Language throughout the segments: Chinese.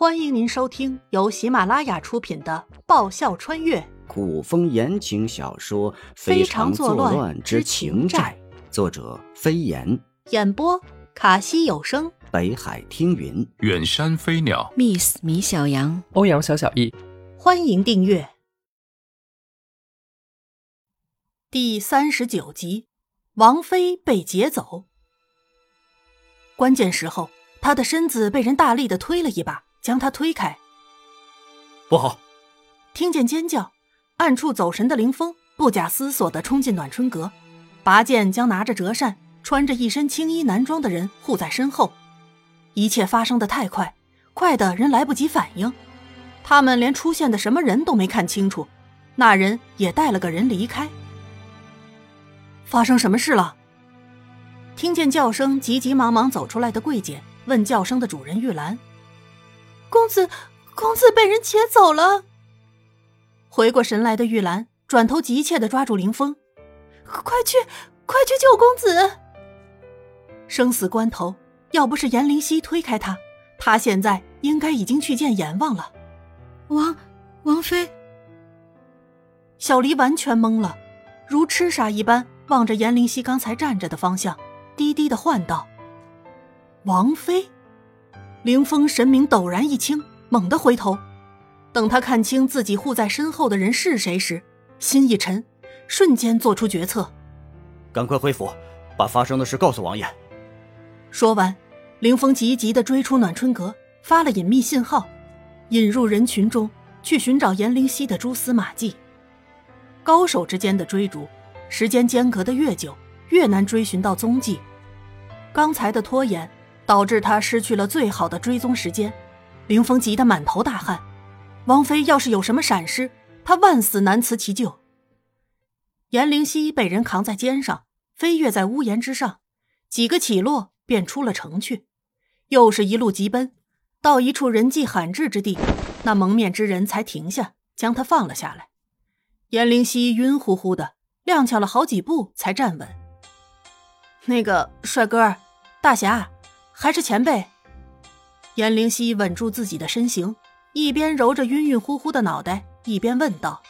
欢迎您收听由喜马拉雅出品的《爆笑穿越。古风言情小说《非常常作乱乱之情债》，作者飞檐，》，演播卡西有声。北海听云。远山飞鸟，Miss 米小羊，欧阳小小易，欢迎订阅。第三十九集《王妃被劫走》。关键时候，他的身子被人大力的推了一把，将他推开。不好！听见尖叫，暗处走神的林峰不假思索地冲进暖春阁，拔剑将拿着折扇、穿着一身青衣男装的人护在身后。一切发生的太快，快的人来不及反应，他们连出现的什么人都没看清楚，那人也带了个人离开。发生什么事了？听见叫声，急急忙忙走出来的桂姐问叫声的主人玉兰：“公子，公子被人劫走了。”回过神来的玉兰转头急切的抓住林峰：“快去，快去救公子！”生死关头，要不是颜灵犀推开他，他现在应该已经去见阎王了。王王妃，小黎完全懵了，如痴傻一般望着颜灵犀刚才站着的方向，低低的唤道：“王妃。”凌风神明陡然一清，猛地回头。等他看清自己护在身后的人是谁时，心一沉，瞬间做出决策。赶快回府，把发生的事告诉王爷。说完，凌风急急地追出暖春阁，发了隐秘信号，引入人群中去寻找颜灵犀的蛛丝马迹。高手之间的追逐，时间间隔的越久，越难追寻到踪迹。刚才的拖延导致他失去了最好的追踪时间。凌风急得满头大汗。王妃要是有什么闪失，他万死难辞其咎。颜灵犀被人扛在肩上，飞跃在屋檐之上，几个起落便出了城去，又是一路疾奔，到一处人迹罕至之地，那蒙面之人才停下，将他放了下来。颜灵犀晕乎乎的，踉跄了好几步才站稳。那个帅哥，大侠，还是前辈？颜灵犀稳住自己的身形。一边揉着晕晕乎乎的脑袋，一边问道：“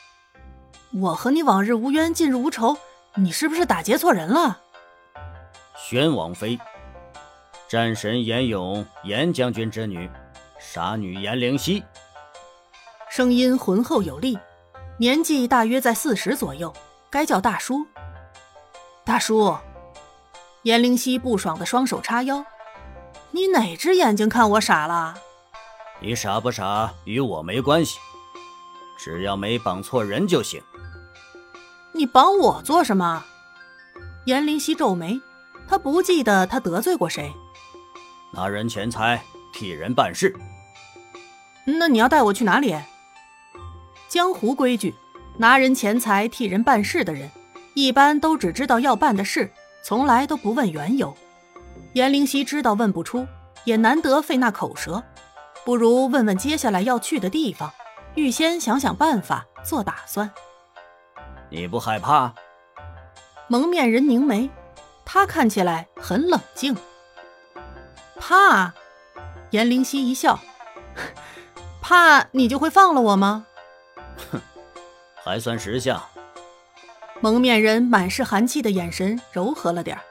我和你往日无冤，近日无仇，你是不是打劫错人了？”宣王妃，战神严勇，严将军之女，傻女颜灵犀。声音浑厚有力，年纪大约在四十左右，该叫大叔。大叔，颜灵犀不爽的双手叉腰：“你哪只眼睛看我傻了？”你傻不傻与我没关系，只要没绑错人就行。你绑我做什么？颜灵犀皱眉，他不记得他得罪过谁。拿人钱财替人办事。那你要带我去哪里？江湖规矩，拿人钱财替人办事的人，一般都只知道要办的事，从来都不问缘由。颜灵犀知道问不出，也难得费那口舌。不如问问接下来要去的地方，预先想想办法，做打算。你不害怕？蒙面人凝眉，他看起来很冷静。怕？颜灵犀一笑，怕你就会放了我吗？哼，还算识相。蒙面人满是寒气的眼神柔和了点儿。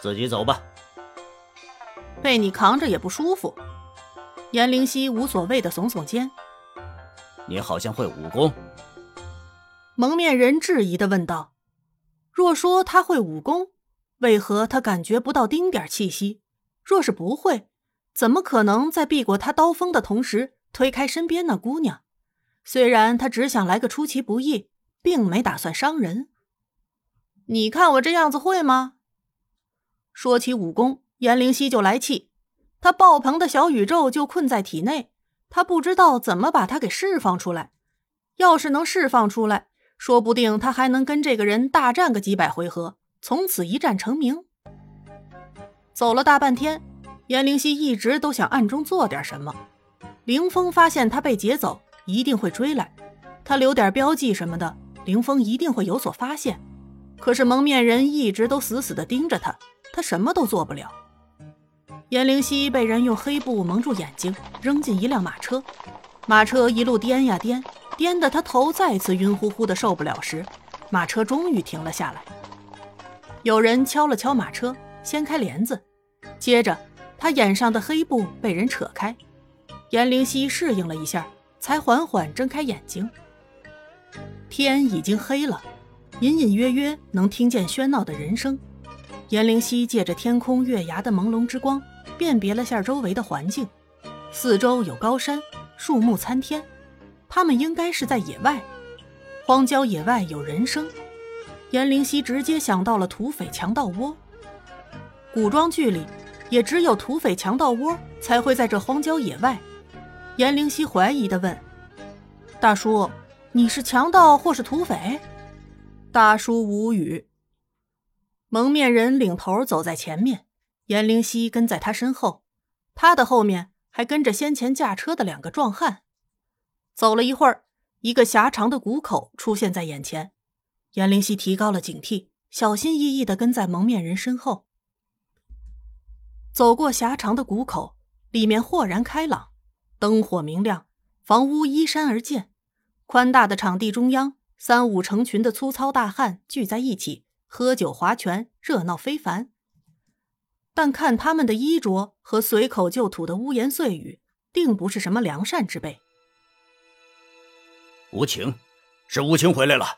自己走吧。被你扛着也不舒服。颜灵犀无所谓的耸耸肩：“你好像会武功。”蒙面人质疑的问道：“若说他会武功，为何他感觉不到丁点气息？若是不会，怎么可能在避过他刀锋的同时推开身边那姑娘？虽然他只想来个出其不意，并没打算伤人。你看我这样子会吗？”说起武功，颜灵犀就来气。他爆棚的小宇宙就困在体内，他不知道怎么把它给释放出来。要是能释放出来，说不定他还能跟这个人大战个几百回合，从此一战成名。走了大半天，颜灵犀一直都想暗中做点什么。凌风发现他被劫走，一定会追来，他留点标记什么的，凌风一定会有所发现。可是蒙面人一直都死死的盯着他，他什么都做不了。颜灵溪被人用黑布蒙住眼睛，扔进一辆马车。马车一路颠呀颠，颠得他头再次晕乎乎的受不了时，马车终于停了下来。有人敲了敲马车，掀开帘子，接着他眼上的黑布被人扯开。颜灵溪适应了一下，才缓缓睁开眼睛。天已经黑了，隐隐约约能听见喧闹的人声。颜灵溪借着天空月牙的朦胧之光。辨别了下周围的环境，四周有高山，树木参天，他们应该是在野外。荒郊野外有人声，颜灵溪直接想到了土匪强盗窝。古装剧里，也只有土匪强盗窝才会在这荒郊野外。颜灵溪怀疑地问：“大叔，你是强盗或是土匪？”大叔无语。蒙面人领头走在前面。颜灵溪跟在他身后，他的后面还跟着先前驾车的两个壮汉。走了一会儿，一个狭长的谷口出现在眼前。颜灵溪提高了警惕，小心翼翼地跟在蒙面人身后。走过狭长的谷口，里面豁然开朗，灯火明亮，房屋依山而建。宽大的场地中央，三五成群的粗糙大汉聚在一起，喝酒划拳，热闹非凡。但看他们的衣着和随口就吐的污言碎语，定不是什么良善之辈。无情，是无情回来了。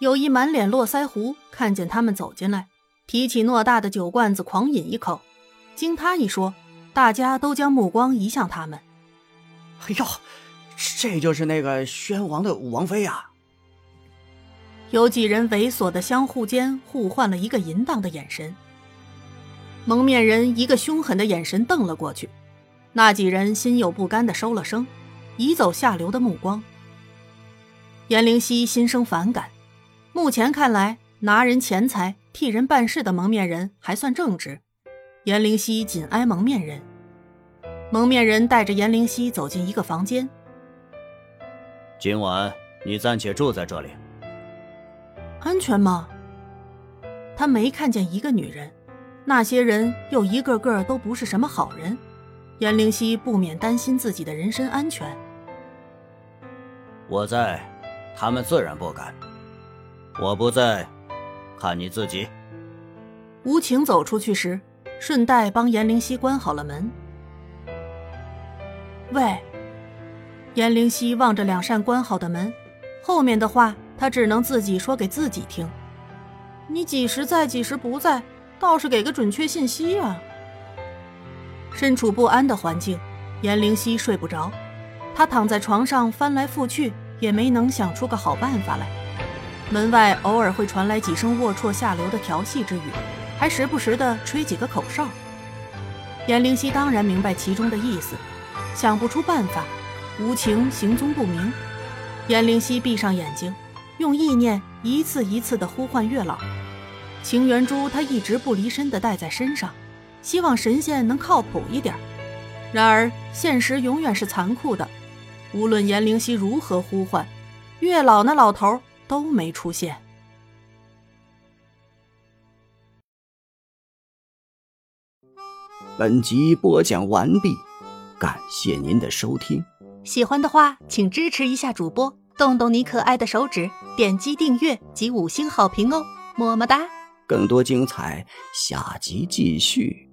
有一满脸络腮胡看见他们走进来，提起偌大的酒罐子狂饮一口。经他一说，大家都将目光移向他们。哎呦，这就是那个宣王的王妃呀！有几人猥琐的相互间互换了一个淫荡的眼神。蒙面人一个凶狠的眼神瞪了过去，那几人心有不甘的收了声，移走下流的目光。颜灵溪心生反感，目前看来拿人钱财替人办事的蒙面人还算正直。颜灵溪紧挨蒙面人，蒙面人带着颜灵溪走进一个房间。今晚你暂且住在这里，安全吗？他没看见一个女人。那些人又一个个都不是什么好人，颜灵溪不免担心自己的人身安全。我在，他们自然不敢；我不在，看你自己。无情走出去时，顺带帮颜灵溪关好了门。喂，颜灵溪望着两扇关好的门，后面的话他只能自己说给自己听。你几时在，几时不在？倒是给个准确信息啊！身处不安的环境，颜灵溪睡不着，他躺在床上翻来覆去，也没能想出个好办法来。门外偶尔会传来几声龌龊下流的调戏之语，还时不时的吹几个口哨。颜灵溪当然明白其中的意思，想不出办法，无情行踪不明。颜灵溪闭上眼睛，用意念一次一次的呼唤月老。情缘珠，他一直不离身的带在身上，希望神仙能靠谱一点。然而现实永远是残酷的，无论颜灵溪如何呼唤，月老那老头都没出现。本集播讲完毕，感谢您的收听。喜欢的话，请支持一下主播，动动你可爱的手指，点击订阅及五星好评哦，么么哒。更多精彩，下集继续。